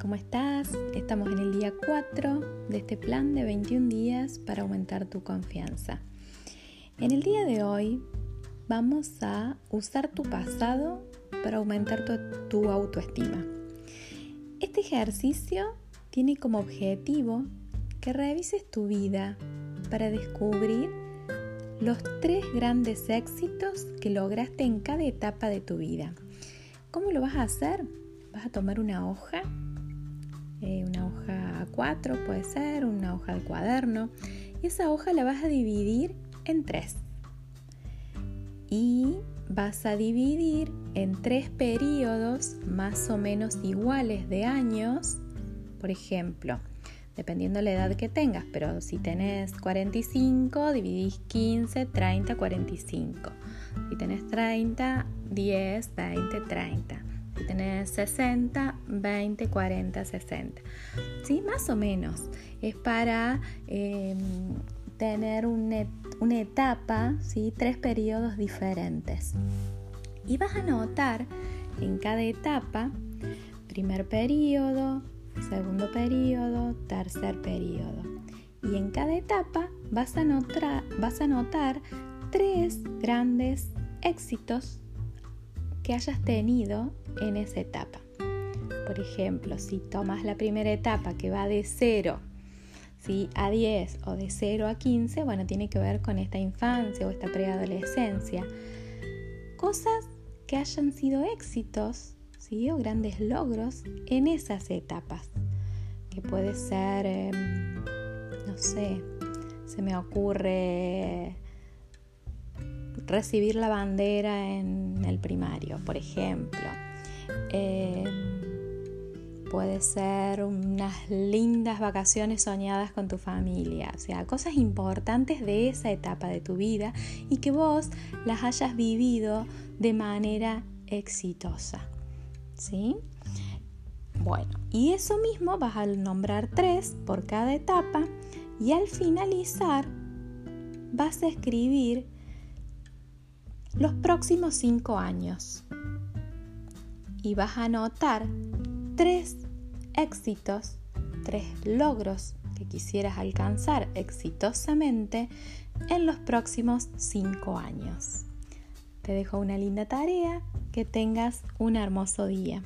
¿cómo estás? Estamos en el día 4 de este plan de 21 días para aumentar tu confianza. En el día de hoy vamos a usar tu pasado para aumentar tu, tu autoestima. Este ejercicio tiene como objetivo que revises tu vida para descubrir los tres grandes éxitos que lograste en cada etapa de tu vida. ¿Cómo lo vas a hacer? Vas a tomar una hoja eh, una hoja A4 puede ser, una hoja de cuaderno, y esa hoja la vas a dividir en tres. Y vas a dividir en tres periodos más o menos iguales de años, por ejemplo, dependiendo de la edad que tengas, pero si tenés 45, dividís 15, 30, 45. Si tenés 30, 10, 20, 30. Si tenés 60, 20, 40, 60. ¿Sí? Más o menos. Es para em, tener una, una etapa, ¿sí? tres periodos diferentes. Y vas a notar en cada etapa, primer periodo, segundo periodo, tercer periodo. Y en cada etapa vas a notar, vas a notar tres grandes éxitos que hayas tenido en esa etapa. Por ejemplo, si tomas la primera etapa que va de 0 a 10 o de 0 a 15, bueno, tiene que ver con esta infancia o esta preadolescencia. Cosas que hayan sido éxitos ¿sí? o grandes logros en esas etapas. Que puede ser, em, no sé, se me ocurre recibir la bandera en el primario, por ejemplo. Eh, puede ser unas lindas vacaciones soñadas con tu familia, o sea, cosas importantes de esa etapa de tu vida y que vos las hayas vivido de manera exitosa. ¿Sí? Bueno, y eso mismo vas a nombrar tres por cada etapa y al finalizar vas a escribir los próximos cinco años. Y vas a anotar tres éxitos, tres logros que quisieras alcanzar exitosamente en los próximos cinco años. Te dejo una linda tarea, que tengas un hermoso día.